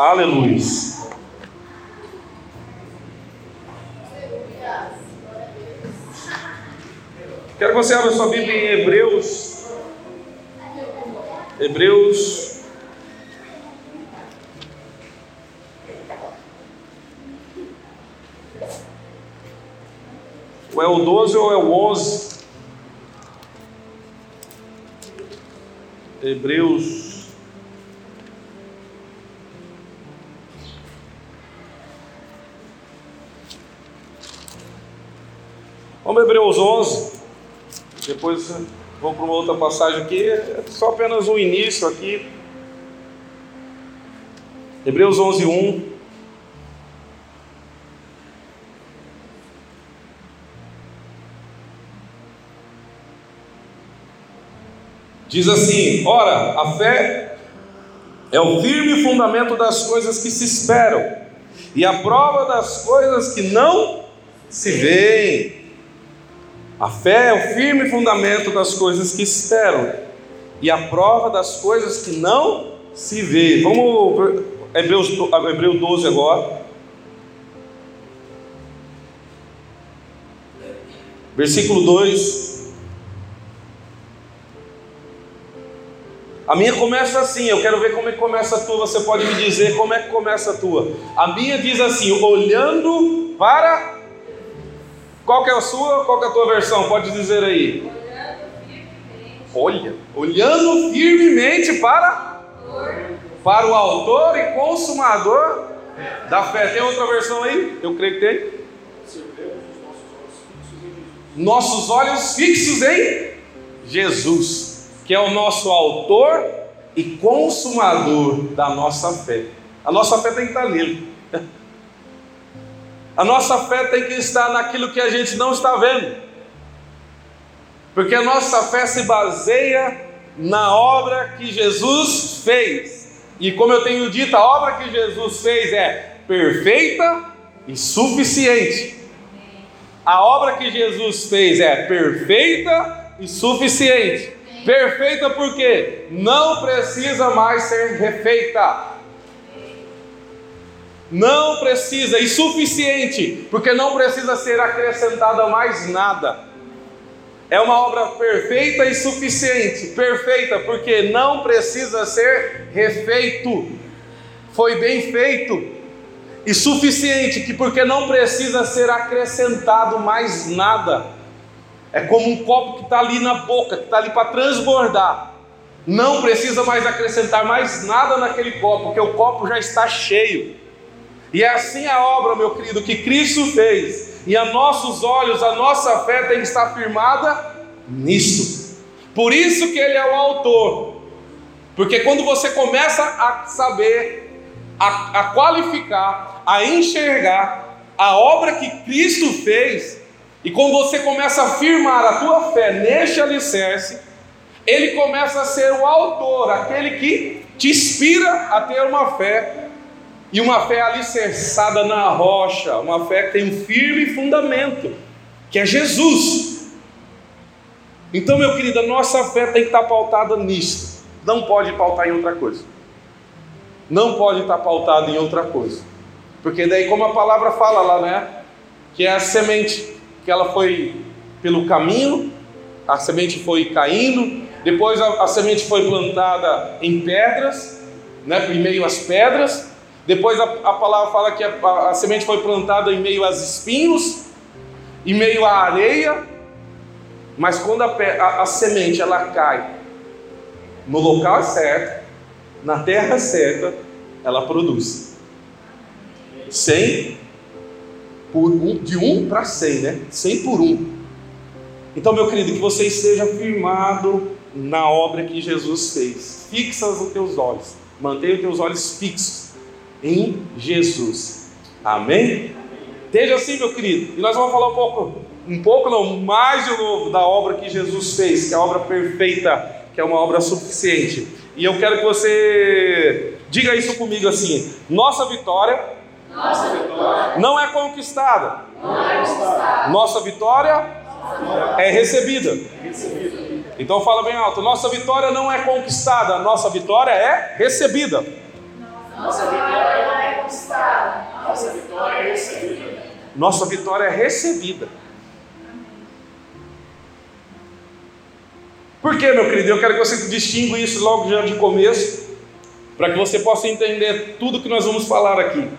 Aleluia. Quero que você abra sua Bíblia em Hebreus. Hebreus. Ou é o 12 ou é o 11? Hebreus. Vamos Hebreus 11. Depois para uma outra passagem aqui. É só apenas um início aqui. Hebreus 11, 1. Diz assim: Ora, a fé é o firme fundamento das coisas que se esperam e a prova das coisas que não se veem. A fé é o firme fundamento das coisas que esperam e a prova das coisas que não se vê. Vamos Hebreus, Hebreu 12 agora. Versículo 2. A minha começa assim, eu quero ver como é que começa a tua. Você pode me dizer como é que começa a tua. A minha diz assim: olhando para. Qual que é a sua? Qual que é a tua versão? Pode dizer aí. Olha, olhando firmemente para para o autor e consumador da fé. Tem outra versão aí? Eu creio que tem. Nossos olhos fixos em Jesus que é o nosso autor e consumador da nossa fé. A nossa fé tem que estar nele. A nossa fé tem que estar naquilo que a gente não está vendo. Porque a nossa fé se baseia na obra que Jesus fez. E como eu tenho dito, a obra que Jesus fez é perfeita e suficiente. A obra que Jesus fez é perfeita e suficiente. Perfeita porque não precisa mais ser refeita. Não precisa, e suficiente, porque não precisa ser acrescentada mais nada. É uma obra perfeita e suficiente. Perfeita porque não precisa ser refeito. Foi bem feito. E suficiente que porque não precisa ser acrescentado mais nada. É como um copo que está ali na boca, que está ali para transbordar. Não precisa mais acrescentar mais nada naquele copo, porque o copo já está cheio. E é assim a obra, meu querido, que Cristo fez. E a nossos olhos, a nossa fé tem que estar firmada nisso. Por isso que Ele é o autor. Porque quando você começa a saber, a, a qualificar, a enxergar a obra que Cristo fez, e quando você começa a firmar a tua fé neste alicerce, ele começa a ser o autor, aquele que te inspira a ter uma fé, e uma fé alicerçada na rocha, uma fé que tem um firme fundamento, que é Jesus. Então, meu querido, a nossa fé tem que estar pautada nisso, não pode pautar em outra coisa. Não pode estar pautada em outra coisa. Porque daí, como a palavra fala lá, né? Que é a semente que ela foi pelo caminho, a semente foi caindo, depois a, a semente foi plantada em pedras, né, em meio às pedras, depois a, a palavra fala que a, a, semente foi plantada em meio aos espinhos, em meio à areia, mas quando a, a semente ela cai no local certo, na terra certa, ela produz. Sem por um, de um para cem, né? Cem por um. Então, meu querido, que você esteja firmado na obra que Jesus fez. Fixa os teus olhos. Mantenha os teus olhos fixos em Jesus. Amém? Esteja assim, meu querido. E nós vamos falar um pouco, um pouco não, mais de novo da obra que Jesus fez, que é a obra perfeita, que é uma obra suficiente. E eu quero que você diga isso comigo assim: nossa vitória nossa vitória não é conquistada. Não é conquistada. Nossa vitória é recebida. Então fala bem alto: nossa vitória não é conquistada, nossa vitória é recebida. Nossa vitória é conquistada. Nossa vitória é recebida. Nossa vitória é recebida. Por que, meu querido? Eu quero que você distinga isso logo já de começo, para que você possa entender tudo que nós vamos falar aqui.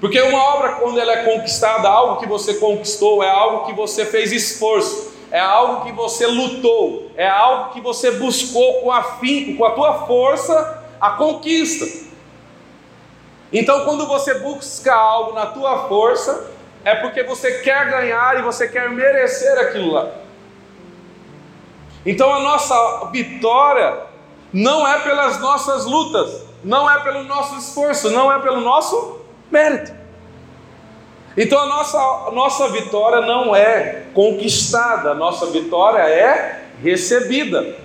Porque uma obra, quando ela é conquistada, algo que você conquistou, é algo que você fez esforço, é algo que você lutou, é algo que você buscou com afinco, com a tua força, a conquista. Então, quando você busca algo na tua força, é porque você quer ganhar e você quer merecer aquilo lá. Então a nossa vitória não é pelas nossas lutas, não é pelo nosso esforço, não é pelo nosso mérito. Então a nossa, nossa vitória não é conquistada, a nossa vitória é recebida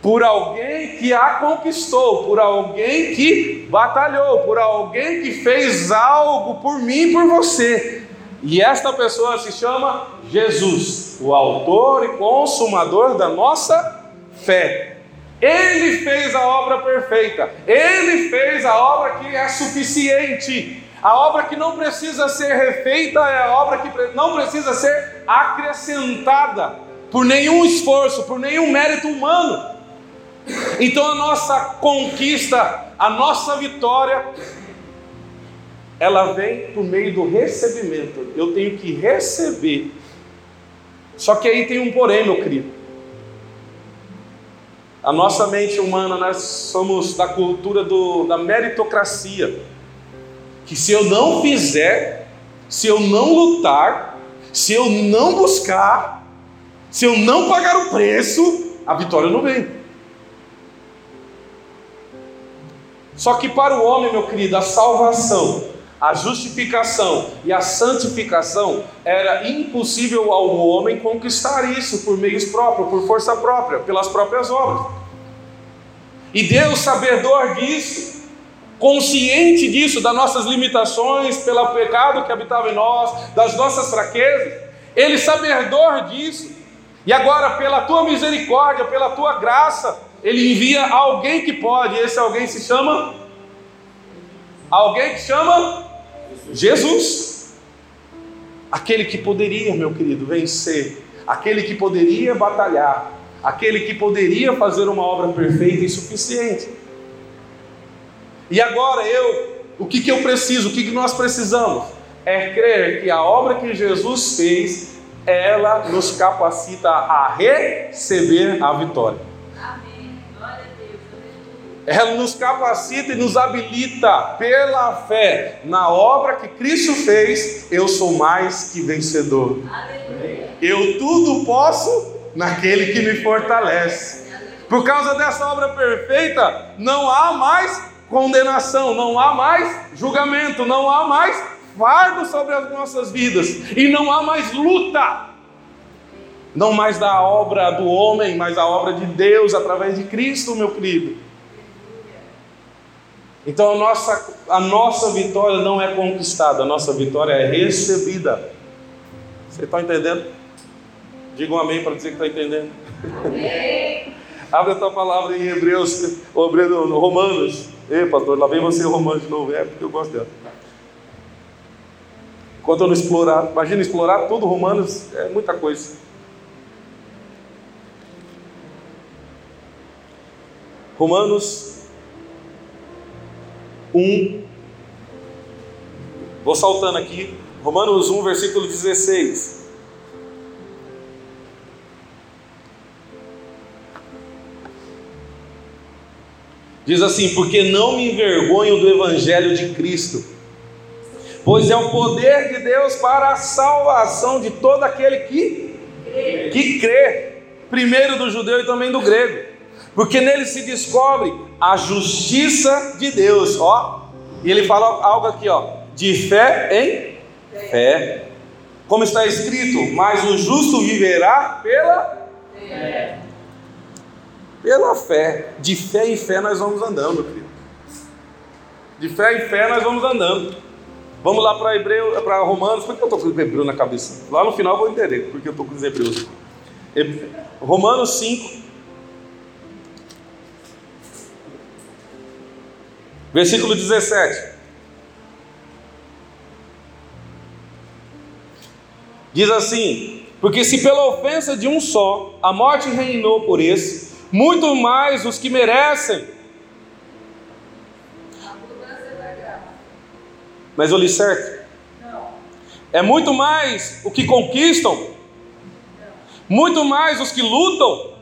por alguém que a conquistou, por alguém que batalhou, por alguém que fez algo por mim e por você. E esta pessoa se chama Jesus, o autor e consumador da nossa fé. Ele fez a obra perfeita, ele fez a obra que é suficiente. A obra que não precisa ser refeita é a obra que não precisa ser acrescentada por nenhum esforço, por nenhum mérito humano. Então a nossa conquista, a nossa vitória ela vem por meio do recebimento. Eu tenho que receber. Só que aí tem um porém, meu querido. A nossa mente humana, nós somos da cultura do, da meritocracia. Que se eu não fizer, se eu não lutar, se eu não buscar, se eu não pagar o preço, a vitória não vem. Só que para o homem, meu querido, a salvação a justificação e a santificação era impossível ao homem conquistar isso por meios próprios, por força própria, pelas próprias obras. E Deus, sabedor disso, consciente disso, das nossas limitações, pelo pecado que habitava em nós, das nossas fraquezas, Ele, sabedor disso, e agora, pela tua misericórdia, pela tua graça, Ele envia alguém que pode, e esse alguém se chama. Alguém que chama Jesus. Aquele que poderia, meu querido, vencer, aquele que poderia batalhar, aquele que poderia fazer uma obra perfeita e suficiente. E agora eu, o que, que eu preciso, o que, que nós precisamos? É crer que a obra que Jesus fez, ela nos capacita a receber a vitória ela nos capacita e nos habilita pela fé na obra que Cristo fez. Eu sou mais que vencedor. Eu tudo posso naquele que me fortalece. Por causa dessa obra perfeita, não há mais condenação, não há mais julgamento, não há mais fardo sobre as nossas vidas e não há mais luta. Não mais da obra do homem, mas a obra de Deus através de Cristo, meu querido. Então a nossa, a nossa vitória não é conquistada, a nossa vitória é recebida. Você está entendendo? Diga um amém para dizer que está entendendo. Amém. Abre a tua palavra em Hebreus, ou no Romanos. Ei, pastor, lá vem você Romanos de novo. É porque eu gosto dela. Enquanto eu não explorar, imagina explorar tudo Romanos, é muita coisa. Romanos 1. Vou saltando aqui. Romanos 1, versículo 16. Diz assim: Porque não me envergonho do Evangelho de Cristo, pois é o poder de Deus para a salvação de todo aquele que, que crê, primeiro do judeu e também do grego porque nele se descobre a justiça de Deus, ó. E ele fala algo aqui, ó, de fé em fé. Como está escrito, mas o justo viverá pela fé. Pela fé. De fé em fé nós vamos andando, querido. De fé em fé nós vamos andando. Vamos lá para Hebreu, para Romanos. Por que eu estou com Hebreu na cabeça? Lá no final eu vou entender porque eu estou com os Hebreus. Romanos 5, Versículo 17. Diz assim: Porque se pela ofensa de um só a morte reinou por esse, muito mais os que merecem. Mas eu li certo? É muito mais o que conquistam, muito mais os que lutam,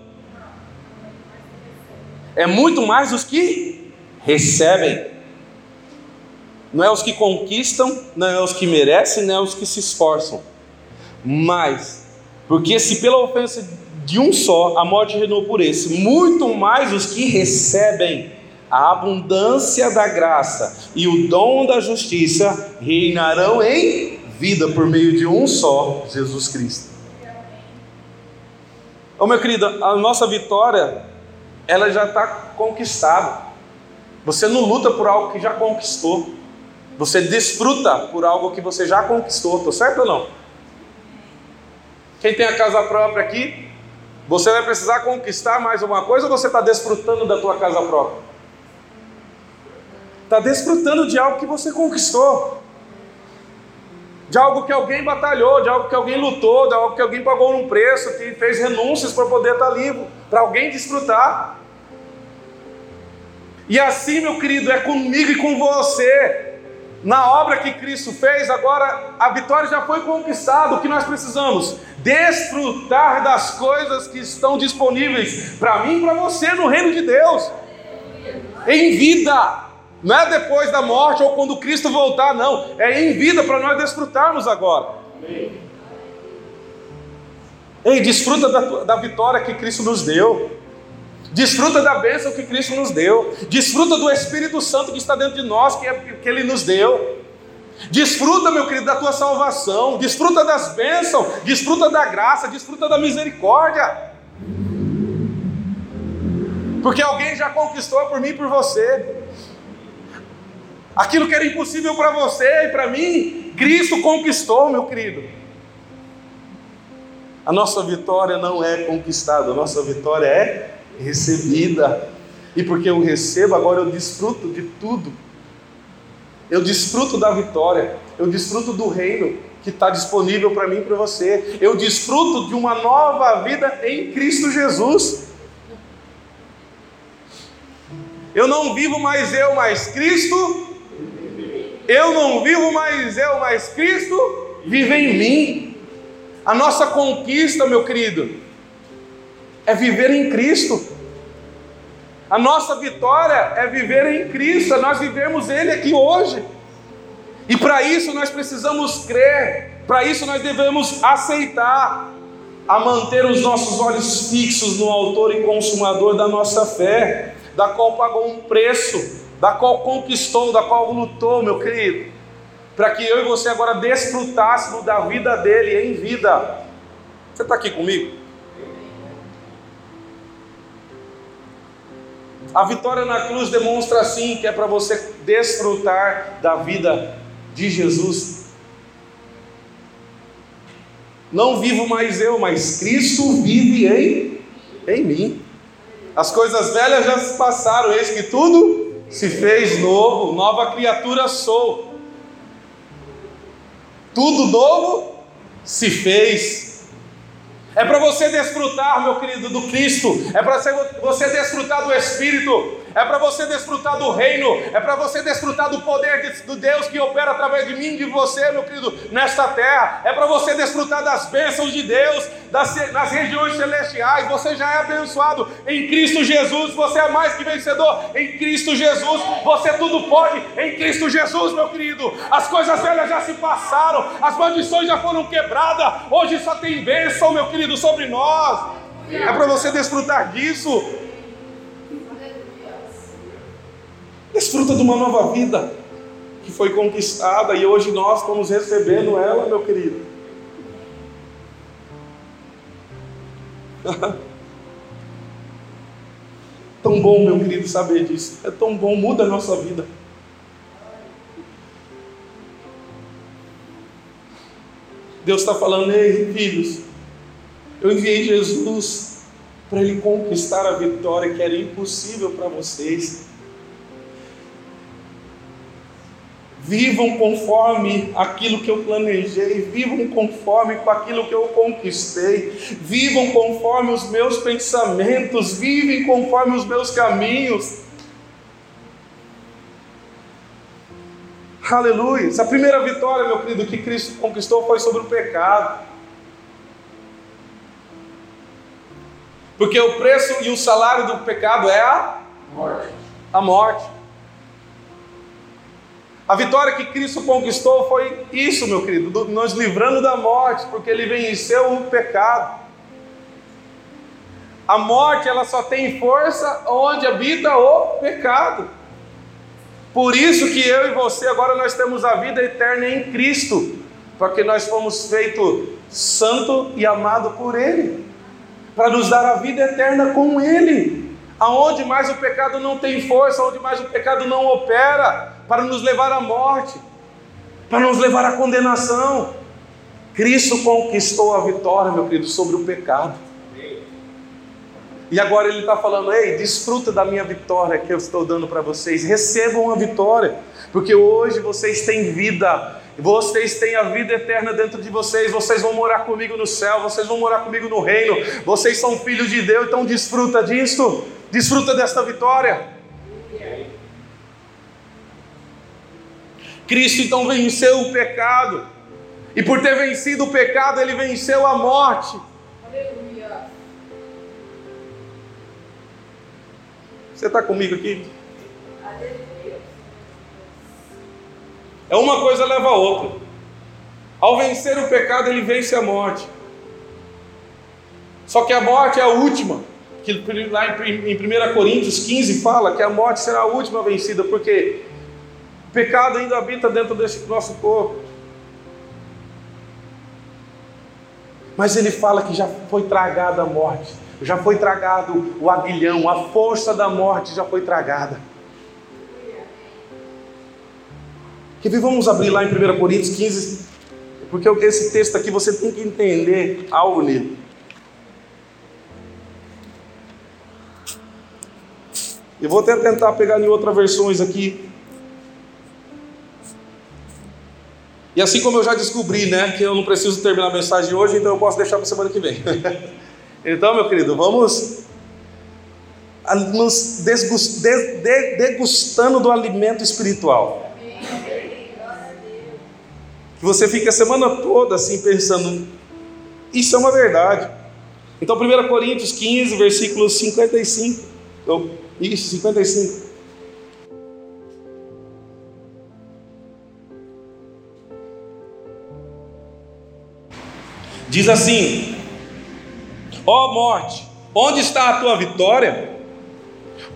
é muito mais os que recebem. Não é os que conquistam, não é os que merecem, não é os que se esforçam. Mas, porque se pela ofensa de um só a morte reinou por esse, muito mais os que recebem a abundância da graça e o dom da justiça reinarão em vida por meio de um só, Jesus Cristo. Oh, meu querido, a nossa vitória, ela já está conquistada. Você não luta por algo que já conquistou. Você desfruta por algo que você já conquistou. Estou certo ou não? Quem tem a casa própria aqui, você vai precisar conquistar mais uma coisa ou você está desfrutando da tua casa própria? Está desfrutando de algo que você conquistou. De algo que alguém batalhou, de algo que alguém lutou, de algo que alguém pagou um preço, que fez renúncias para poder estar tá livre, para alguém desfrutar. E assim, meu querido, é comigo e com você. Na obra que Cristo fez, agora a vitória já foi conquistada. O que nós precisamos? Desfrutar das coisas que estão disponíveis para mim e para você no reino de Deus. Em vida. Não é depois da morte ou quando Cristo voltar, não. É em vida para nós desfrutarmos agora. Ei, desfruta da, da vitória que Cristo nos deu. Desfruta da bênção que Cristo nos deu. Desfruta do Espírito Santo que está dentro de nós, que, é, que Ele nos deu. Desfruta, meu querido, da tua salvação. Desfruta das bênçãos. Desfruta da graça. Desfruta da misericórdia. Porque alguém já conquistou por mim e por você. Aquilo que era impossível para você e para mim, Cristo conquistou, meu querido. A nossa vitória não é conquistada, a nossa vitória é recebida. E porque eu recebo, agora eu desfruto de tudo. Eu desfruto da vitória, eu desfruto do reino que está disponível para mim e para você. Eu desfruto de uma nova vida em Cristo Jesus. Eu não vivo mais eu, mas Cristo. Eu não vivo mais eu, mas Cristo vive em mim. A nossa conquista, meu querido, é viver em Cristo. A nossa vitória é viver em Cristo, é nós vivemos Ele aqui hoje. E para isso nós precisamos crer, para isso nós devemos aceitar a manter os nossos olhos fixos no Autor e Consumador da nossa fé, da qual pagou um preço, da qual conquistou, da qual lutou, meu querido, para que eu e você agora desfrutássemos da vida dele em vida. Você está aqui comigo? A vitória na cruz demonstra assim que é para você desfrutar da vida de Jesus. Não vivo mais eu, mas Cristo vive em, em mim. As coisas velhas já se passaram, eis que tudo se fez novo, nova criatura sou. Tudo novo se fez. É para você desfrutar, meu querido, do Cristo. É para você desfrutar do Espírito é para você desfrutar do reino, é para você desfrutar do poder de, do Deus que opera através de mim e de você, meu querido, nesta terra, é para você desfrutar das bênçãos de Deus, das, nas regiões celestiais. Você já é abençoado em Cristo Jesus, você é mais que vencedor em Cristo Jesus, você tudo pode em Cristo Jesus, meu querido. As coisas velhas já se passaram, as maldições já foram quebradas, hoje só tem bênção, meu querido, sobre nós. É para você desfrutar disso. Desfruta de uma nova vida que foi conquistada e hoje nós estamos recebendo ela, meu querido. tão bom, meu querido, saber disso. É tão bom, muda a nossa vida. Deus está falando, ei, filhos, eu enviei Jesus para ele conquistar a vitória que era impossível para vocês. Vivam conforme aquilo que eu planejei, vivam conforme com aquilo que eu conquistei, vivam conforme os meus pensamentos, vivem conforme os meus caminhos. Aleluia. Essa primeira vitória, meu querido, que Cristo conquistou foi sobre o pecado. Porque o preço e o salário do pecado é a morte. A morte. A vitória que Cristo conquistou foi isso, meu querido, nos livrando da morte, porque ele venceu o pecado. A morte ela só tem força onde habita o pecado. Por isso que eu e você agora nós temos a vida eterna em Cristo, porque nós fomos feitos santo e amado por Ele, para nos dar a vida eterna com Ele. Aonde mais o pecado não tem força, aonde mais o pecado não opera, para nos levar à morte, para nos levar à condenação. Cristo conquistou a vitória, meu querido, sobre o pecado. E agora ele está falando: ei, desfruta da minha vitória que eu estou dando para vocês, recebam a vitória, porque hoje vocês têm vida, vocês têm a vida eterna dentro de vocês, vocês vão morar comigo no céu, vocês vão morar comigo no reino, vocês são filhos de Deus, então desfruta disso, desfruta desta vitória. Cristo então venceu o pecado, e por ter vencido o pecado, ele venceu a morte. Aleluia. Você está comigo aqui? É uma coisa leva a outra. Ao vencer o pecado, ele vence a morte. Só que a morte é a última. Que lá em 1 Coríntios 15 fala que a morte será a última vencida, porque pecado ainda habita dentro desse nosso corpo. Mas ele fala que já foi tragada a morte, já foi tragado o aguilhão, a força da morte já foi tragada. Que vamos abrir lá em 1 Coríntios 15, porque esse texto aqui você tem que entender algo nele. Eu vou até tentar pegar em outras versões aqui, E assim como eu já descobri, né, que eu não preciso terminar a mensagem hoje, então eu posso deixar para semana que vem. então, meu querido, vamos nos degustando do alimento espiritual. Que você fique a semana toda assim pensando, isso é uma verdade. Então, 1 Coríntios 15, versículo 55. Isso, 55. Diz assim: Ó oh morte, onde está a tua vitória?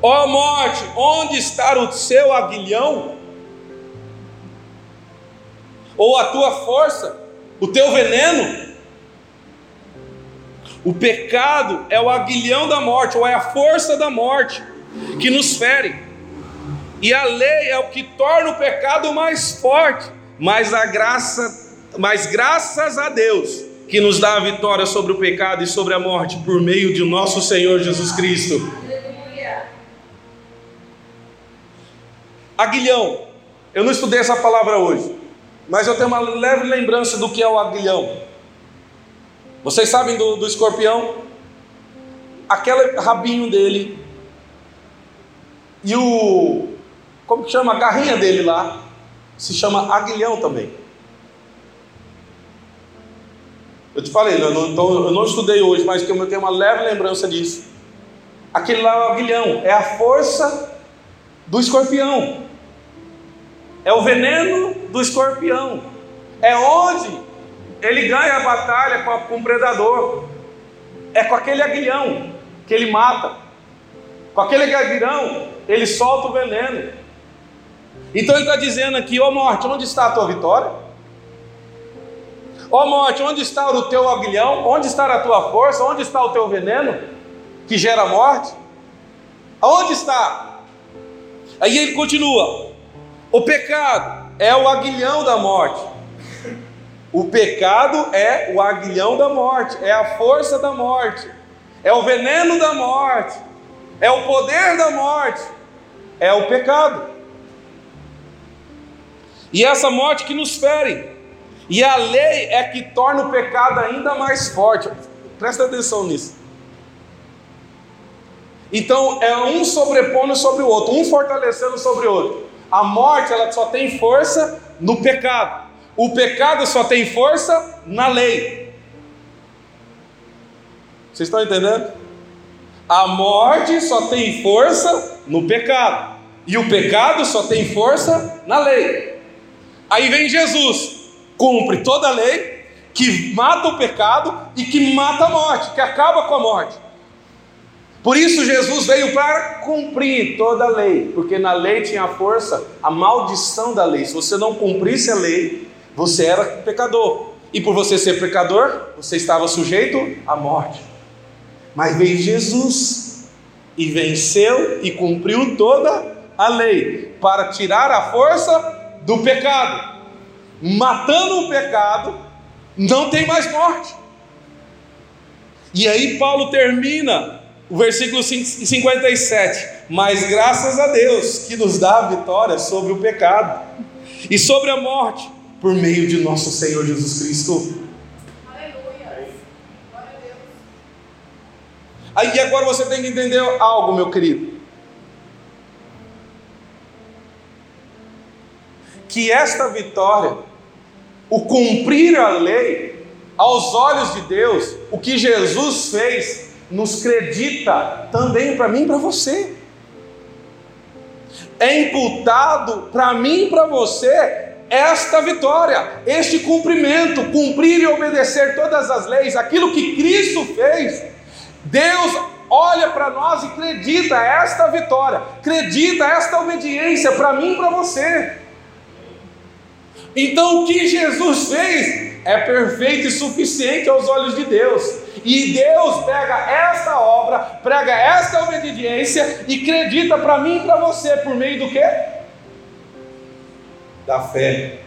Ó oh morte, onde está o seu aguilhão? Ou a tua força, o teu veneno? O pecado é o aguilhão da morte, ou é a força da morte que nos fere. E a lei é o que torna o pecado mais forte, mas a graça, mas graças a Deus, que nos dá a vitória sobre o pecado e sobre a morte por meio de nosso Senhor Jesus Cristo. Aguilhão. Eu não estudei essa palavra hoje, mas eu tenho uma leve lembrança do que é o aguilhão. Vocês sabem do, do escorpião? Aquele rabinho dele e o. Como que chama? A garrinha dele lá se chama aguilhão também. Eu te falei, eu não, então, eu não estudei hoje, mas eu tenho uma leve lembrança disso. Aquele lá é o aguilhão, é a força do escorpião, é o veneno do escorpião, é onde ele ganha a batalha com, a, com o predador, é com aquele aguilhão que ele mata, com aquele aguilhão ele solta o veneno. Então ele está dizendo aqui: Ó oh morte, onde está a tua vitória? Ó oh, morte, onde está o teu aguilhão? Onde está a tua força? Onde está o teu veneno que gera morte? Aonde está? Aí ele continua: o pecado é o aguilhão da morte. O pecado é o aguilhão da morte, é a força da morte, é o veneno da morte, é o poder da morte, é o pecado. E essa morte que nos fere. E a lei é que torna o pecado ainda mais forte. Presta atenção nisso. Então é um sobrepondo sobre o outro, um fortalecendo sobre o outro. A morte ela só tem força no pecado. O pecado só tem força na lei. Vocês estão entendendo? A morte só tem força no pecado. E o pecado só tem força na lei. Aí vem Jesus, cumpre toda a lei, que mata o pecado e que mata a morte, que acaba com a morte. Por isso Jesus veio para cumprir toda a lei, porque na lei tinha força a maldição da lei. Se você não cumprisse a lei, você era pecador. E por você ser pecador, você estava sujeito à morte. Mas veio Jesus e venceu e cumpriu toda a lei para tirar a força do pecado. Matando o pecado, não tem mais morte. E aí Paulo termina o versículo 57. Mas graças a Deus que nos dá a vitória sobre o pecado e sobre a morte, por meio de nosso Senhor Jesus Cristo. Aleluia. Aí agora você tem que entender algo, meu querido. Que esta vitória, o cumprir a lei, aos olhos de Deus, o que Jesus fez, nos credita também para mim e para você. É imputado para mim e para você esta vitória, este cumprimento, cumprir e obedecer todas as leis, aquilo que Cristo fez. Deus olha para nós e acredita esta vitória, acredita esta obediência para mim e para você. Então o que Jesus fez é perfeito e suficiente aos olhos de Deus. E Deus pega esta obra, prega esta obediência e acredita para mim e para você por meio do que? Da fé.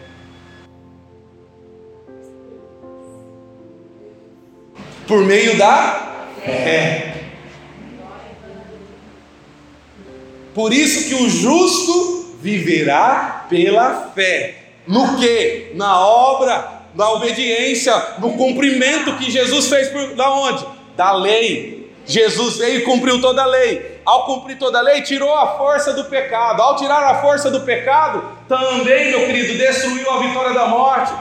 Por meio da fé. Por isso que o justo viverá pela fé. No que? Na obra na obediência, no cumprimento que Jesus fez por, da onde? Da lei. Jesus veio e cumpriu toda a lei. Ao cumprir toda a lei, tirou a força do pecado. Ao tirar a força do pecado, também, meu querido, destruiu a vitória da morte.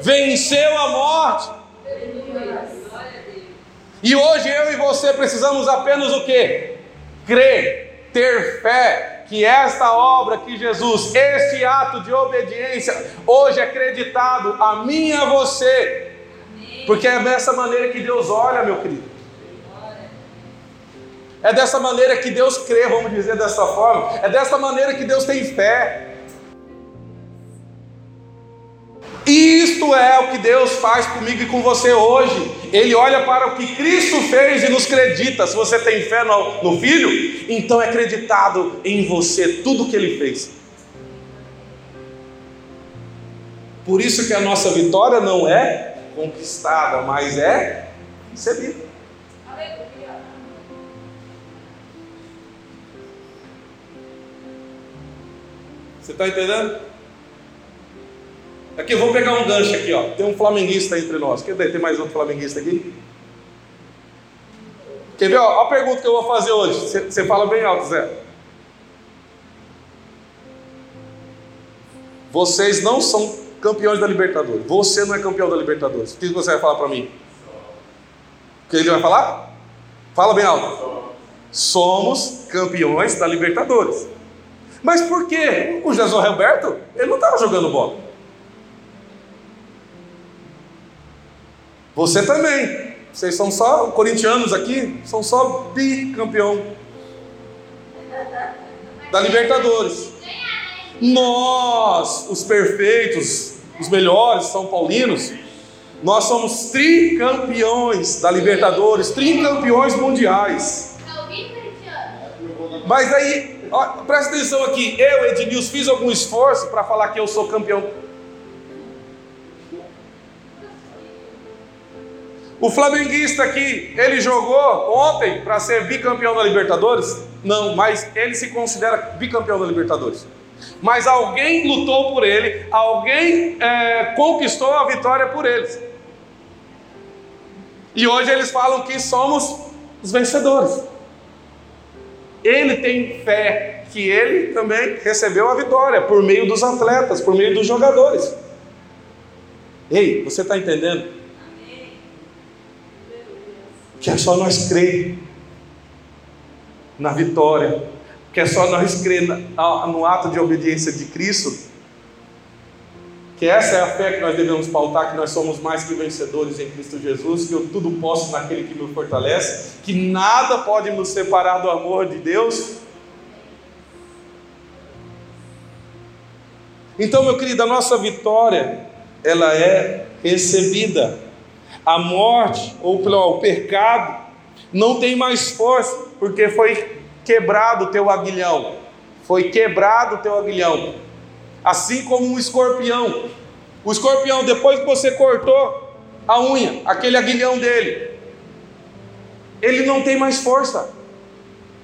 Venceu a morte. E hoje eu e você precisamos apenas o que? Crer, ter fé, que esta obra que Jesus, este ato de obediência, hoje é acreditado a mim e a você, porque é dessa maneira que Deus olha, meu querido. É dessa maneira que Deus crê, vamos dizer dessa forma. É dessa maneira que Deus tem fé. Isto é o que Deus faz comigo e com você hoje. Ele olha para o que Cristo fez e nos acredita. Se você tem fé no, no Filho, então é acreditado em você tudo o que Ele fez. Por isso que a nossa vitória não é conquistada, mas é recebida. Você está entendendo? Aqui, vamos pegar um gancho aqui, ó. Tem um flamenguista entre nós. Quer dizer, tem mais outro flamenguista aqui? Quer ver? Ó, a pergunta que eu vou fazer hoje. Você fala bem alto, Zé. Vocês não são campeões da Libertadores. Você não é campeão da Libertadores. O que você vai falar para mim? O que ele vai falar? Fala bem alto. Somos campeões da Libertadores. Mas por quê? O Jesus Roberto, ele não estava jogando bola. Você também. Vocês são só corintianos aqui, são só bicampeão da Libertadores. Nós, os perfeitos, os melhores São Paulinos, nós somos tricampeões da Libertadores, tricampeões mundiais. Mas aí, ó, presta atenção aqui, eu, Ednilson, fiz algum esforço para falar que eu sou campeão O flamenguista aqui, ele jogou ontem para ser bicampeão da Libertadores? Não, mas ele se considera bicampeão da Libertadores. mas alguém lutou por ele, alguém é, conquistou a vitória por eles. E hoje eles falam que somos os vencedores. Ele tem fé que ele também recebeu a vitória por meio dos atletas, por meio dos jogadores. Ei, você está entendendo? Que é só nós crer na vitória, que é só nós crer no ato de obediência de Cristo, que essa é a fé que nós devemos pautar, que nós somos mais que vencedores em Cristo Jesus, que eu tudo posso naquele que me fortalece, que nada pode nos separar do amor de Deus. Então, meu querido, a nossa vitória, ela é recebida. A morte, ou o pecado, não tem mais força, porque foi quebrado o teu aguilhão. Foi quebrado o teu aguilhão. Assim como um escorpião. O escorpião, depois que você cortou a unha, aquele aguilhão dele, ele não tem mais força.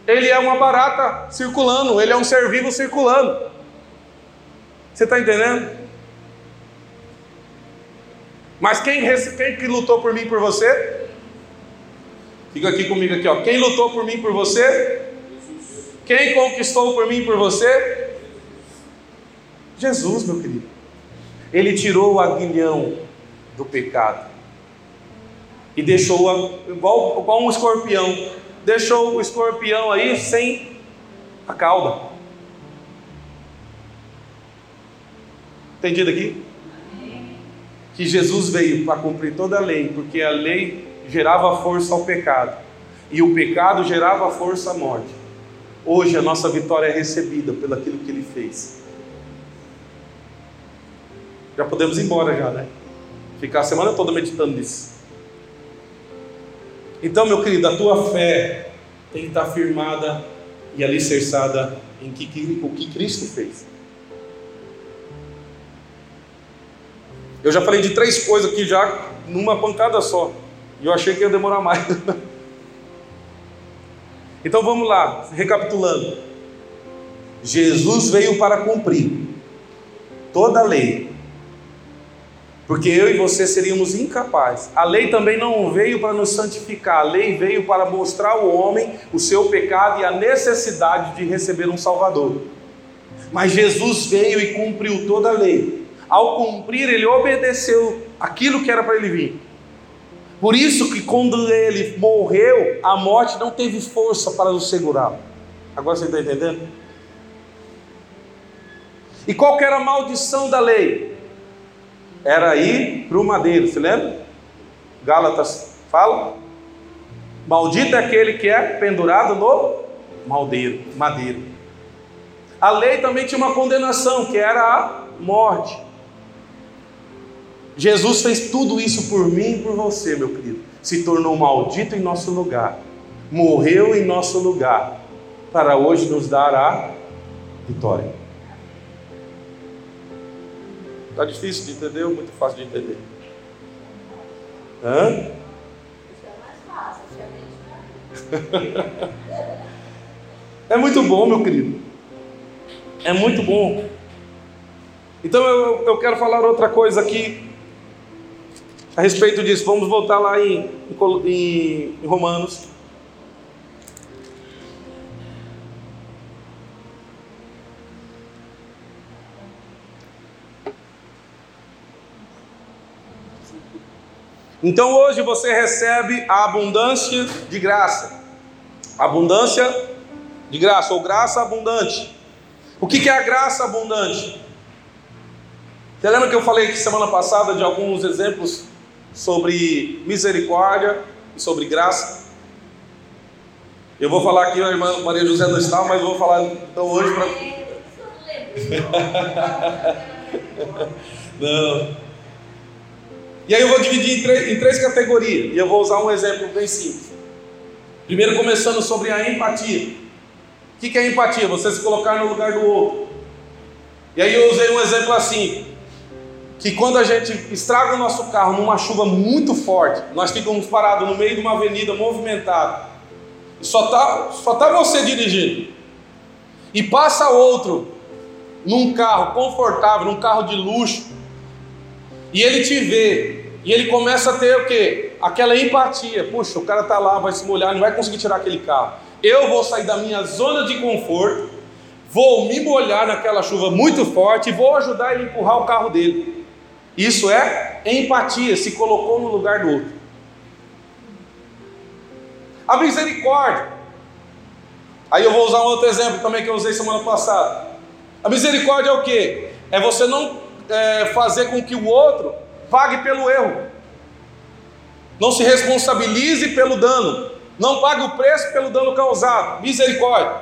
Ele é uma barata circulando, ele é um ser vivo circulando. Você está entendendo? Mas quem, quem que lutou por mim por você? Fica aqui comigo aqui, ó. Quem lutou por mim por você? Quem conquistou por mim por você? Jesus, meu querido. Ele tirou o aguilhão do pecado e deixou igual, igual um escorpião, deixou o escorpião aí sem a cauda. Entendido aqui? Que Jesus veio para cumprir toda a lei, porque a lei gerava força ao pecado e o pecado gerava força à morte. Hoje a nossa vitória é recebida pelo aquilo que ele fez. Já podemos ir embora já, né? Ficar a semana toda meditando nisso. Então, meu querido, a tua fé tem que estar firmada e alicerçada em que, o que Cristo fez. Eu já falei de três coisas aqui já numa pancada só. E eu achei que ia demorar mais. então vamos lá, recapitulando. Jesus veio para cumprir toda a lei porque eu e você seríamos incapazes. A lei também não veio para nos santificar, a lei veio para mostrar ao homem o seu pecado e a necessidade de receber um Salvador. Mas Jesus veio e cumpriu toda a lei. Ao cumprir, ele obedeceu aquilo que era para ele vir. Por isso que quando ele morreu, a morte não teve força para o segurar. Agora você está entendendo? E qual era a maldição da lei? era ir para o madeiro, se lembra? Gálatas fala. Maldito é aquele que é pendurado no madeiro. A lei também tinha uma condenação, que era a morte. Jesus fez tudo isso por mim e por você, meu querido. Se tornou maldito em nosso lugar, morreu em nosso lugar, para hoje nos dar a vitória. Está difícil de entender ou muito fácil de entender? Hã? é muito bom, meu querido. É muito bom. Então eu, eu quero falar outra coisa aqui a respeito disso. Vamos voltar lá em, em, em Romanos. Então hoje você recebe a abundância de graça. Abundância de graça, ou graça abundante. O que é a graça abundante? Você lembra que eu falei aqui semana passada de alguns exemplos sobre misericórdia e sobre graça? Eu vou falar aqui, a irmã Maria José não está, mas vou falar então hoje para. não. E aí eu vou dividir em três, em três categorias, e eu vou usar um exemplo bem simples. Primeiro, começando sobre a empatia. O que é empatia? Você se colocar no lugar do outro. E aí eu usei um exemplo assim: que quando a gente estraga o nosso carro numa chuva muito forte, nós ficamos parados no meio de uma avenida movimentada, só está só tá você dirigindo, e passa outro num carro confortável, num carro de luxo, e ele te vê, e ele começa a ter o quê? Aquela empatia. Puxa, o cara está lá, vai se molhar, não vai conseguir tirar aquele carro. Eu vou sair da minha zona de conforto, vou me molhar naquela chuva muito forte e vou ajudar ele a empurrar o carro dele. Isso é empatia, se colocou no lugar do outro. A misericórdia. Aí eu vou usar um outro exemplo também que eu usei semana passada. A misericórdia é o que? É você não é, fazer com que o outro pague pelo erro. Não se responsabilize pelo dano. Não pague o preço pelo dano causado. Misericórdia.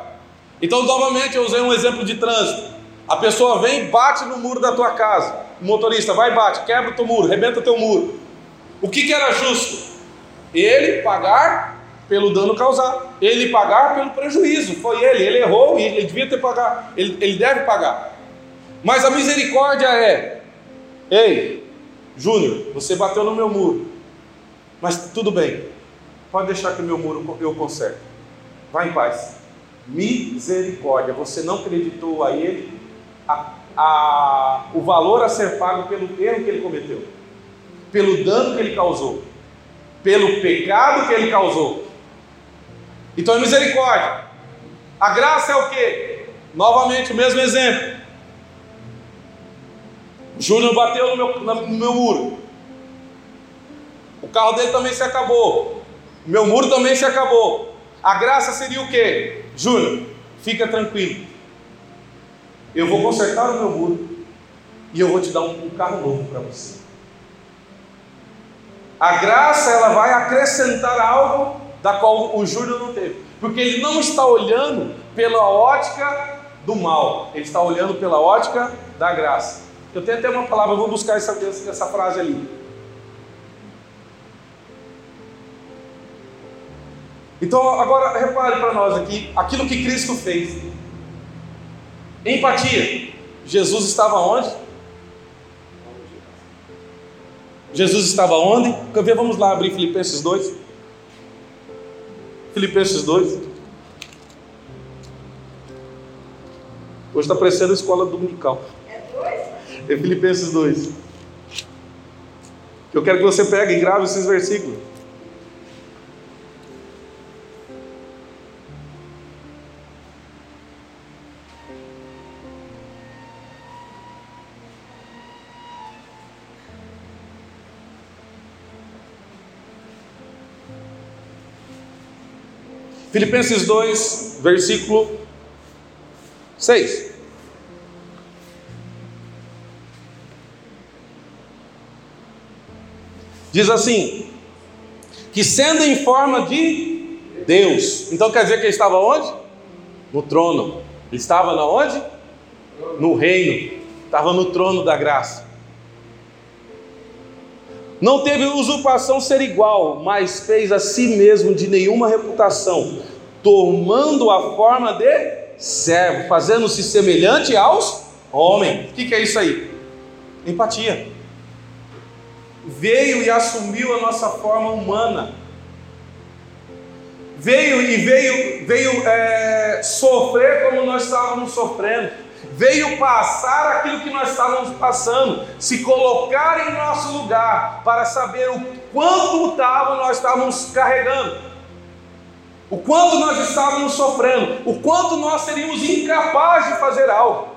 Então, novamente, eu usei um exemplo de trânsito. A pessoa vem e bate no muro da tua casa. O motorista vai bate, quebra o teu muro, rebenta teu muro. O que, que era justo? Ele pagar pelo dano causado, ele pagar pelo prejuízo. Foi ele, ele errou e ele devia ter pagado, ele, ele deve pagar. Mas a misericórdia é: ei, Júnior, você bateu no meu muro, mas tudo bem, pode deixar que o meu muro eu conserto. Vai em paz. Misericórdia, você não acreditou a ele a, a, o valor a ser pago pelo erro que ele cometeu, pelo dano que ele causou, pelo pecado que ele causou. Então é misericórdia. A graça é o que? Novamente, o mesmo exemplo. Júnior bateu no meu, no meu muro. O carro dele também se acabou. O meu muro também se acabou. A graça seria o que? Júnior, fica tranquilo. Eu vou consertar o meu muro e eu vou te dar um, um carro novo para você. A graça ela vai acrescentar algo da qual o Júnior não teve, porque ele não está olhando pela ótica do mal, ele está olhando pela ótica da graça. Eu tenho até uma palavra, vou buscar essa, essa frase ali. Então, agora repare para nós aqui aquilo que Cristo fez. Empatia. Jesus estava onde? Jesus estava onde? Vamos lá abrir Filipenses 2. Filipenses 2. Hoje está parecendo a escola dominical. É Filipenses 2. Eu quero que você pegue e grave esses versículos. Filipenses 2, versículo 6. Diz assim: que sendo em forma de Deus, então quer dizer que ele estava onde? No trono. Ele estava na onde? No reino. Estava no trono da graça. Não teve usurpação ser igual, mas fez a si mesmo de nenhuma reputação, tomando a forma de servo, fazendo-se semelhante aos homens. O que, que é isso aí? Empatia. Veio e assumiu a nossa forma humana. Veio e veio, veio é, sofrer como nós estávamos sofrendo veio passar aquilo que nós estávamos passando, se colocar em nosso lugar para saber o quanto estava nós estávamos carregando, o quanto nós estávamos sofrendo, o quanto nós seríamos incapazes de fazer algo.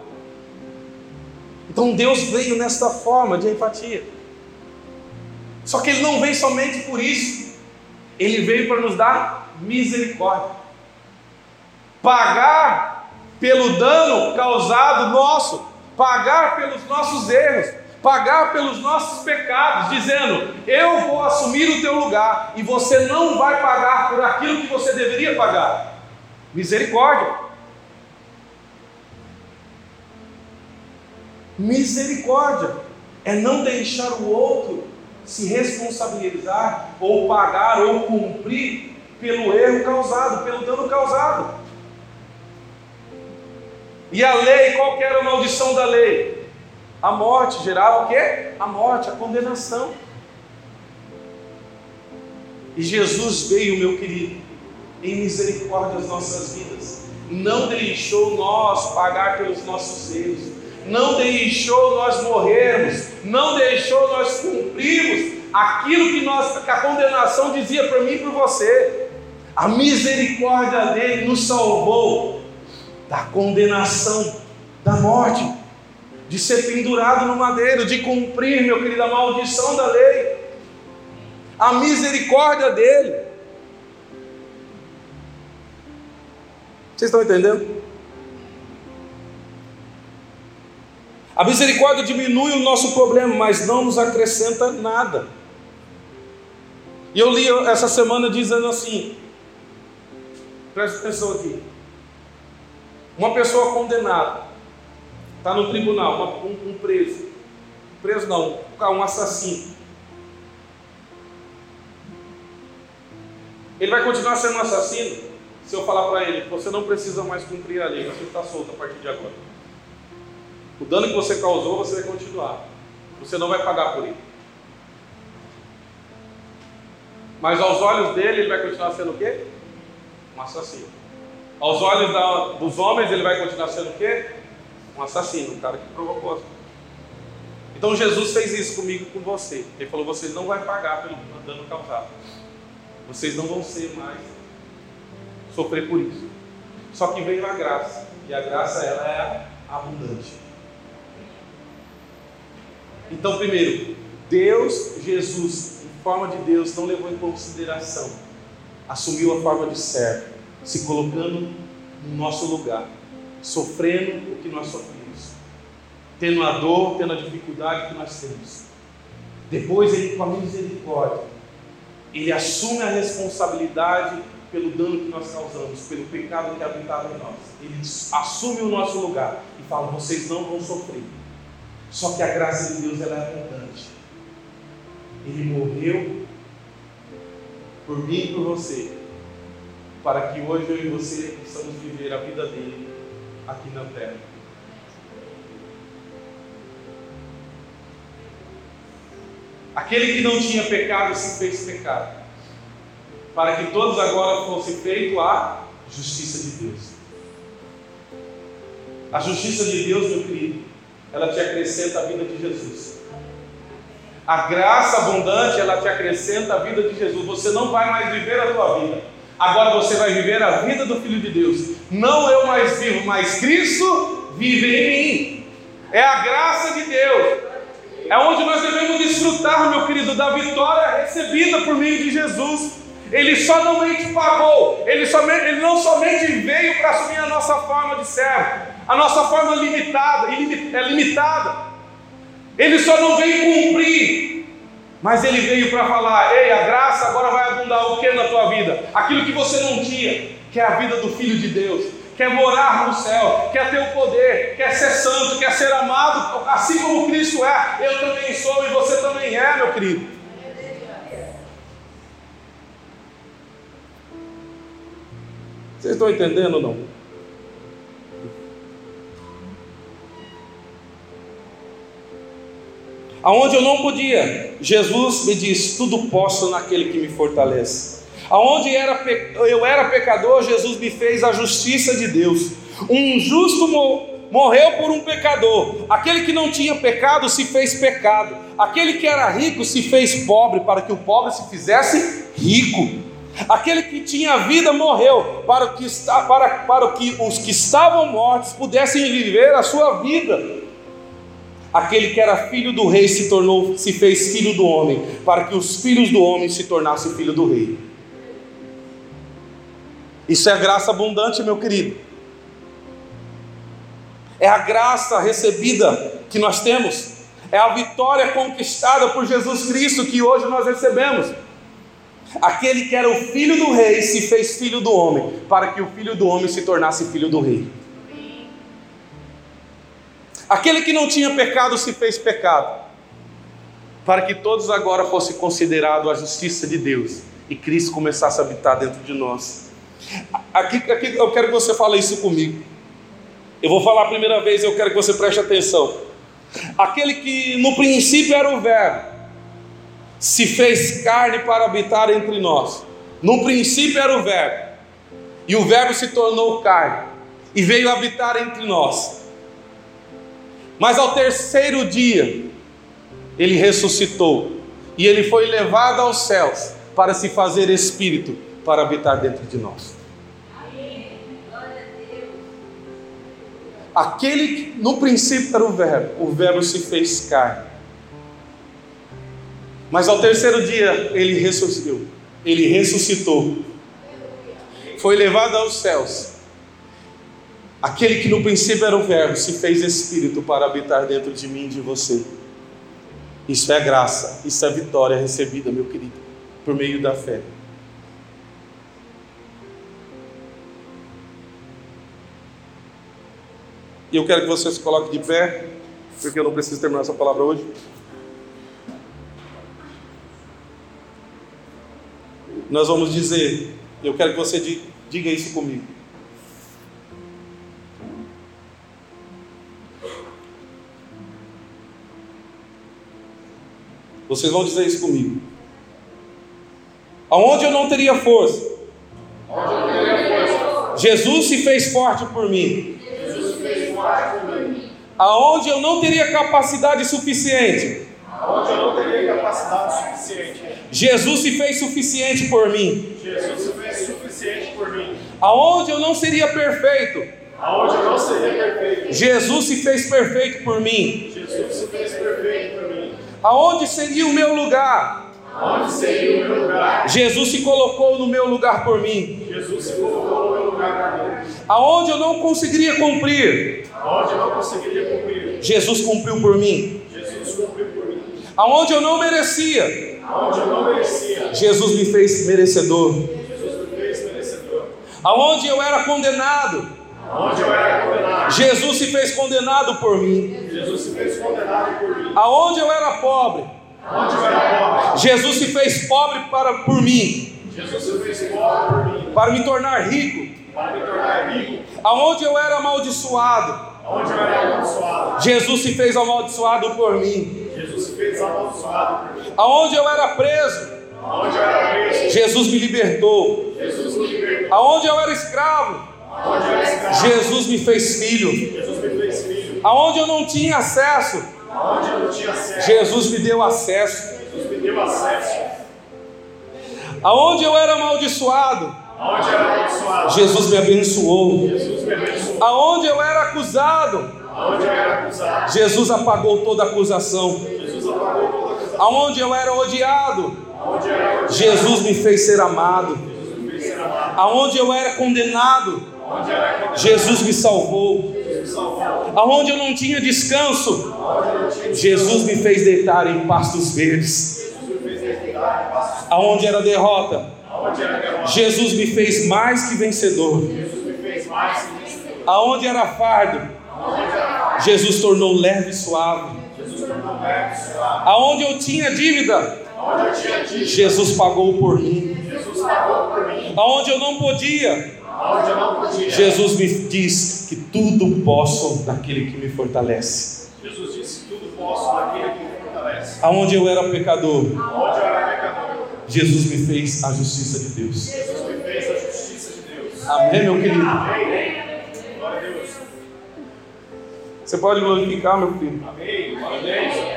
Então Deus veio nesta forma de empatia. Só que Ele não veio somente por isso, Ele veio para nos dar misericórdia, pagar pelo dano causado nosso, pagar pelos nossos erros, pagar pelos nossos pecados, dizendo: Eu vou assumir o teu lugar e você não vai pagar por aquilo que você deveria pagar. Misericórdia. Misericórdia é não deixar o outro se responsabilizar ou pagar ou cumprir pelo erro causado, pelo dano causado. E a lei, qual era a maldição da lei? A morte gerava o quê? A morte, a condenação. E Jesus veio, meu querido, em misericórdia às nossas vidas, não deixou nós pagar pelos nossos erros, não deixou nós morrermos, não deixou nós cumprirmos aquilo que, nós, que a condenação dizia por mim e por você. A misericórdia dele nos salvou da condenação, da morte, de ser pendurado no madeiro, de cumprir, meu querido, a maldição da lei. A misericórdia dele. Vocês estão entendendo? A misericórdia diminui o nosso problema, mas não nos acrescenta nada. E eu li essa semana dizendo assim: presta atenção aqui. Uma pessoa condenada, está no tribunal, um, um preso, preso não, um assassino. Ele vai continuar sendo um assassino se eu falar para ele: você não precisa mais cumprir a lei, você está solto a partir de agora. O dano que você causou, você vai continuar. Você não vai pagar por ele. Mas aos olhos dele, ele vai continuar sendo o quê? Um assassino. Aos olhos da, dos homens, ele vai continuar sendo o quê? Um assassino, um cara que provocou Então Jesus fez isso comigo e com você. Ele falou: vocês não vão pagar pelo dano causado. Vocês não vão ser mais sofrer por isso. Só que veio a graça. E a graça ela é abundante. Então, primeiro, Deus, Jesus, em forma de Deus, não levou em consideração, assumiu a forma de servo, se colocando no nosso lugar, sofrendo o que nós sofremos, tendo a dor, tendo a dificuldade que nós temos. Depois, Ele, com a misericórdia, Ele assume a responsabilidade pelo dano que nós causamos, pelo pecado que habitava em nós. Ele assume o nosso lugar e fala: vocês não vão sofrer só que a graça de Deus ela é abundante. Ele morreu por mim e por você, para que hoje eu e você possamos viver a vida dele aqui na terra. Aquele que não tinha pecado se fez pecado, para que todos agora fosse feito a justiça de Deus. A justiça de Deus, meu querido, ela te acrescenta a vida de Jesus. A graça abundante, ela te acrescenta a vida de Jesus. Você não vai mais viver a tua vida. Agora você vai viver a vida do Filho de Deus. Não eu mais vivo, mas Cristo vive em mim. É a graça de Deus. É onde nós devemos desfrutar, meu querido, da vitória recebida por meio de Jesus. Ele somente pagou, ele, somente, ele não somente veio para assumir a nossa forma de servo, a nossa forma limitada, é limitada. Ele só não veio cumprir, mas ele veio para falar: ei, a graça agora vai abundar o que na tua vida? Aquilo que você não tinha, que é a vida do Filho de Deus, quer morar no céu, quer ter o poder, quer ser santo, quer ser amado, assim como Cristo é, eu também sou e você também é, meu querido. Vocês estão entendendo ou não? Aonde eu não podia, Jesus me disse: Tudo posso naquele que me fortalece. Aonde era, eu era pecador, Jesus me fez a justiça de Deus. Um justo morreu por um pecador. Aquele que não tinha pecado se fez pecado. Aquele que era rico se fez pobre, para que o pobre se fizesse rico. Aquele que tinha vida morreu, para que, para, para que os que estavam mortos pudessem viver a sua vida. Aquele que era filho do rei se tornou, se fez filho do homem, para que os filhos do homem se tornassem filho do rei. Isso é graça abundante, meu querido. É a graça recebida que nós temos, é a vitória conquistada por Jesus Cristo que hoje nós recebemos. Aquele que era o filho do rei se fez filho do homem, para que o filho do homem se tornasse filho do rei. Aquele que não tinha pecado se fez pecado, para que todos agora fossem considerados a justiça de Deus e Cristo começasse a habitar dentro de nós. Aqui, aqui eu quero que você fale isso comigo. Eu vou falar a primeira vez, eu quero que você preste atenção. Aquele que no princípio era o Verbo, se fez carne para habitar entre nós. No princípio era o Verbo, e o Verbo se tornou carne. e veio habitar entre nós. Mas ao terceiro dia, ele ressuscitou e ele foi levado aos céus para se fazer espírito para habitar dentro de nós. Aquele que no princípio era o Verbo, o Verbo se fez carne. Mas ao terceiro dia ele ressuscitou. Ele ressuscitou. Foi levado aos céus. Aquele que no princípio era o Verbo se fez espírito para habitar dentro de mim e de você. Isso é graça, isso é vitória recebida, meu querido, por meio da fé. E eu quero que você se coloque de pé, porque eu não preciso terminar essa palavra hoje. Nós vamos dizer, eu quero que você diga isso comigo. Vocês vão dizer isso comigo. Aonde eu não teria força, Jesus se fez forte por mim. Aonde eu não teria capacidade suficiente. Aonde eu não teria capacidade suficiente. Jesus se fez suficiente por mim. Jesus se fez suficiente por mim. Aonde eu não seria perfeito. Aonde eu não seria perfeito. Jesus se fez perfeito por mim. Jesus se fez perfeito por mim. Aonde seria o meu lugar? Aonde seria o meu lugar? Jesus se colocou no meu lugar por mim. Jesus se colocou no meu lugar por mim. Aonde eu não conseguiria cumprir? Aonde eu não conseguiria cumprir? Jesus cumpriu por mim. Jesus cumpriu por mim. Aonde eu não merecia? Aonde eu não merecia? Jesus me fez merecedor. Jesus me fez merecedor. Aonde eu era condenado? Aonde eu era condenado? Jesus se fez condenado por mim. Jesus se fez condenado por mim. Aonde eu era pobre? Aonde eu era pobre? Jesus se fez pobre para por mim, Jesus se fez pobre por mim. para me tornar rico. Para me tornar rico. Aonde eu era amaldiçoado, Aonde eu era amaldiçoado? Jesus se fez amaldiçoado por mim. Jesus se fez amaldiçoado por mim. Aonde eu era preso, Aonde eu era preso? Jesus me libertou. Jesus me libertou. Aonde eu era escravo, Jesus me fez filho. Aonde eu não tinha acesso? Jesus me deu acesso. Aonde eu era amaldiçoado? Jesus me abençoou. Aonde eu era acusado? Jesus apagou toda acusação. Aonde eu era odiado, Aonde eu era odiado? Jesus me fez ser amado. Jesus me fez ser amado. Aonde eu era condenado, Jesus me salvou. Aonde eu não tinha descanso, Jesus me fez deitar em pastos verdes. Aonde era derrota? Jesus me fez mais que vencedor. Aonde era fardo, Jesus tornou leve e suave. Aonde eu tinha dívida. Jesus pagou por mim. Aonde eu não podia, Jesus me diz que tudo posso naquele que me fortalece. Jesus disse: Tudo posso naquele que me fortalece. Aonde eu era pecador, Aonde eu era pecador, Jesus me fez a justiça de Deus. Jesus me fez a justiça de Deus. Amém, meu querido? Amém. Glória a Deus. Você pode glorificar, meu filho, Amém.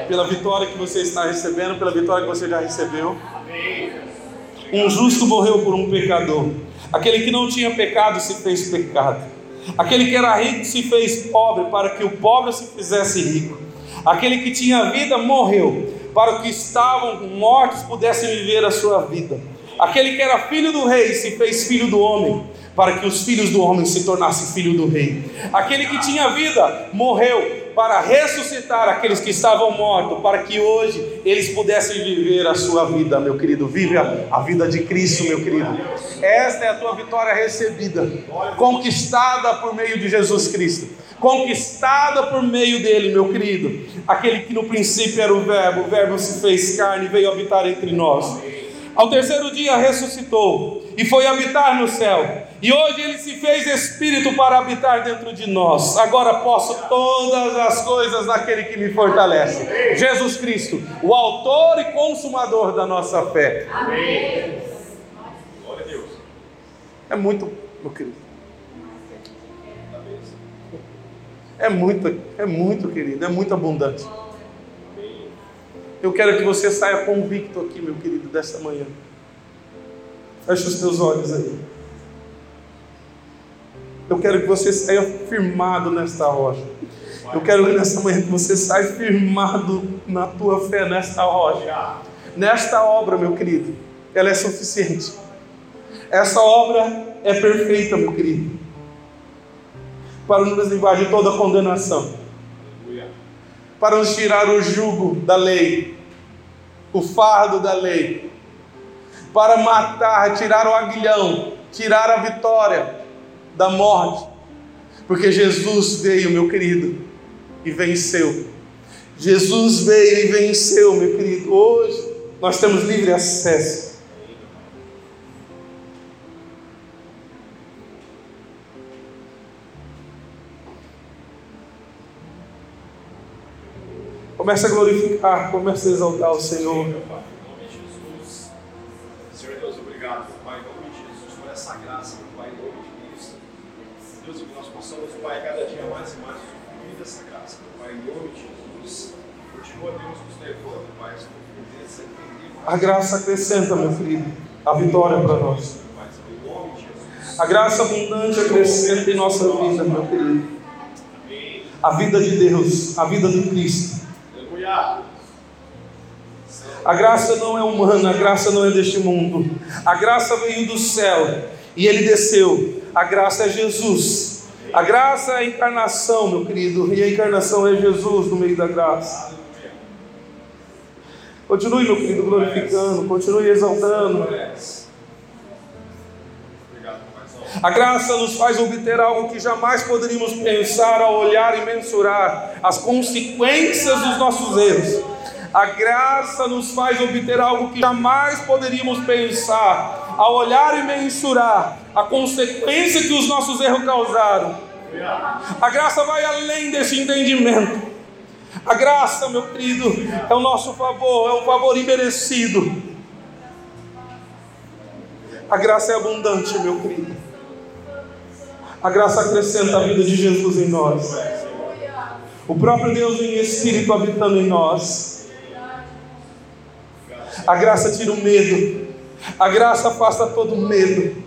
Pela vitória que você está recebendo, pela vitória que você já recebeu. Amém. Um justo morreu por um pecador. Aquele que não tinha pecado se fez pecado. Aquele que era rico se fez pobre para que o pobre se fizesse rico. Aquele que tinha vida morreu para que estavam mortos pudessem viver a sua vida. Aquele que era filho do rei se fez filho do homem para que os filhos do homem se tornassem filho do rei. Aquele que tinha vida morreu para ressuscitar aqueles que estavam mortos, para que hoje eles pudessem viver a sua vida, meu querido. Vive a, a vida de Cristo, meu querido. Esta é a tua vitória recebida, conquistada por meio de Jesus Cristo. Conquistada por meio dele, meu querido. Aquele que no princípio era o Verbo, o Verbo se fez carne e veio habitar entre nós. Ao terceiro dia ressuscitou e foi habitar no céu. E hoje ele se fez espírito para habitar dentro de nós. Agora posso todas as coisas naquele que me fortalece. Jesus Cristo, o autor e consumador da nossa fé. Amém. Glória a Deus. É muito, meu querido. É muito, é muito, querido, é muito abundante. Eu quero que você saia convicto aqui, meu querido, desta manhã. Feche os teus olhos aí. Eu quero que você saia firmado nesta rocha. Eu quero que nesta manhã que você saia firmado na tua fé nesta rocha. Nesta obra, meu querido. Ela é suficiente. Essa obra é perfeita, meu querido. Para nos livrar de toda condenação. Para nos tirar o jugo da lei. O fardo da lei. Para matar, tirar o aguilhão. Tirar a vitória da morte, porque Jesus veio, meu querido, e venceu. Jesus veio e venceu, meu querido. Hoje nós temos livre acesso. Comece a glorificar, comece a exaltar o Senhor. Senhor Deus, obrigado, Pai, em nome de Jesus, por essa graça, Pai, em nome de Cristo. Deus, que nós possamos, Pai, cada dia mais e mais usufruir dessa graça, Pai, em nome de Jesus. Continua, Deus, nos levando, Pai, A graça acrescenta, meu querido, a vitória para nós. Pai, nome Jesus. A graça abundante acrescenta em nossa vida, meu querido. A vida de Deus, a vida de Cristo. A graça não é humana, a graça não é deste mundo. A graça veio do céu e ele desceu. A graça é Jesus. A graça é a encarnação, meu querido, e a encarnação é Jesus no meio da graça. Continue, meu querido, glorificando, continue exaltando. A graça nos faz obter algo que jamais poderíamos pensar ao olhar e mensurar as consequências dos nossos erros. A graça nos faz obter algo que jamais poderíamos pensar ao olhar e mensurar a consequência que os nossos erros causaram. A graça vai além desse entendimento. A graça, meu querido, é o nosso favor, é um favor imerecido. A graça é abundante, meu querido. A graça acrescenta a vida de Jesus em nós. O próprio Deus em espírito habitando em nós. A graça tira o medo. A graça afasta todo medo.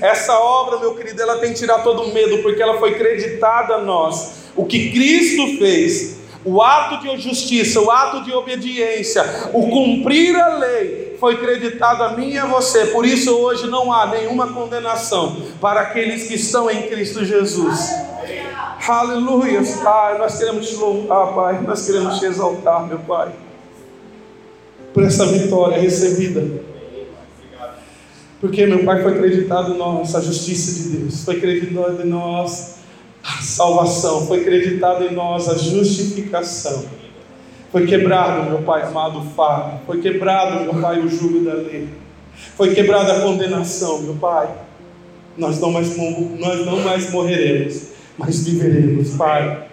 Essa obra, meu querido, ela tem que tirar todo medo, porque ela foi creditada a nós. O que Cristo fez, o ato de justiça, o ato de obediência, o cumprir a lei, foi creditado a mim e a você. Por isso hoje não há nenhuma condenação para aqueles que estão em Cristo Jesus. Aleluia, Pai. Nós queremos te louvar, Pai. Nós queremos te exaltar, meu Pai, por essa vitória recebida. Porque, meu Pai, foi acreditado em nós a justiça de Deus, foi acreditado em nós a salvação, foi acreditado em nós a justificação. Foi quebrado, meu Pai amado, o fardo, foi quebrado, meu Pai, o jugo da lei, foi quebrada a condenação, meu Pai. Nós não mais, nós não mais morreremos, mas viveremos, Pai.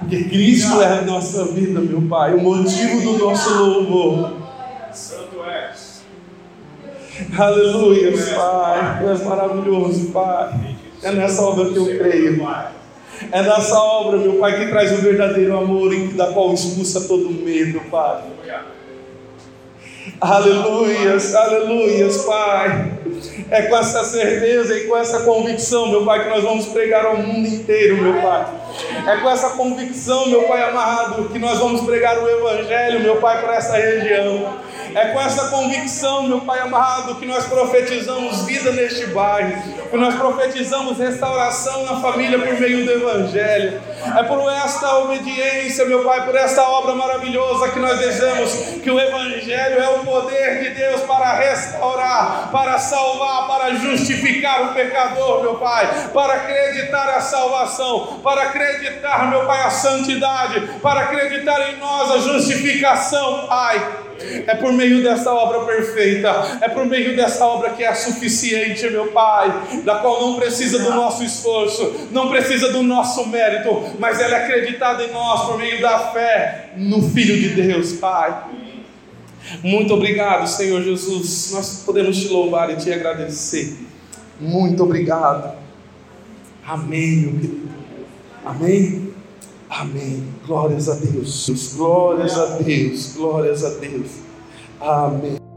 Porque Cristo é a nossa vida, meu Pai, o motivo do nosso louvor. Santo és. Aleluia, Pai. Tu és maravilhoso, Pai. É nessa obra que eu creio. É nessa obra, meu Pai, que traz o verdadeiro amor e da qual expulsa todo medo, Pai. Aleluias, aleluias, Pai. É com essa certeza e com essa convicção, meu Pai, que nós vamos pregar ao mundo inteiro, meu Pai. É com essa convicção, meu Pai amado, que nós vamos pregar o Evangelho, meu Pai, para essa região. É com essa convicção, meu Pai amado, que nós profetizamos vida neste bairro, que nós profetizamos restauração na família por meio do Evangelho. É por esta obediência, meu Pai, por esta obra maravilhosa que nós desejamos que o Evangelho é o poder de Deus para restaurar, para salvar, para justificar o pecador, meu Pai, para acreditar a salvação, para acreditar, meu Pai, a santidade, para acreditar em nós a justificação, Pai. É por meio dessa obra perfeita, é por meio dessa obra que é suficiente, meu Pai, da qual não precisa do nosso esforço, não precisa do nosso mérito, mas ela é acreditada em nós por meio da fé no Filho de Deus, Pai. Muito obrigado, Senhor Jesus. Nós podemos te louvar e te agradecer. Muito obrigado. Amém, meu querido. Amém? Amém. Glórias a Deus. Glórias a Deus. Glórias a Deus. Amém.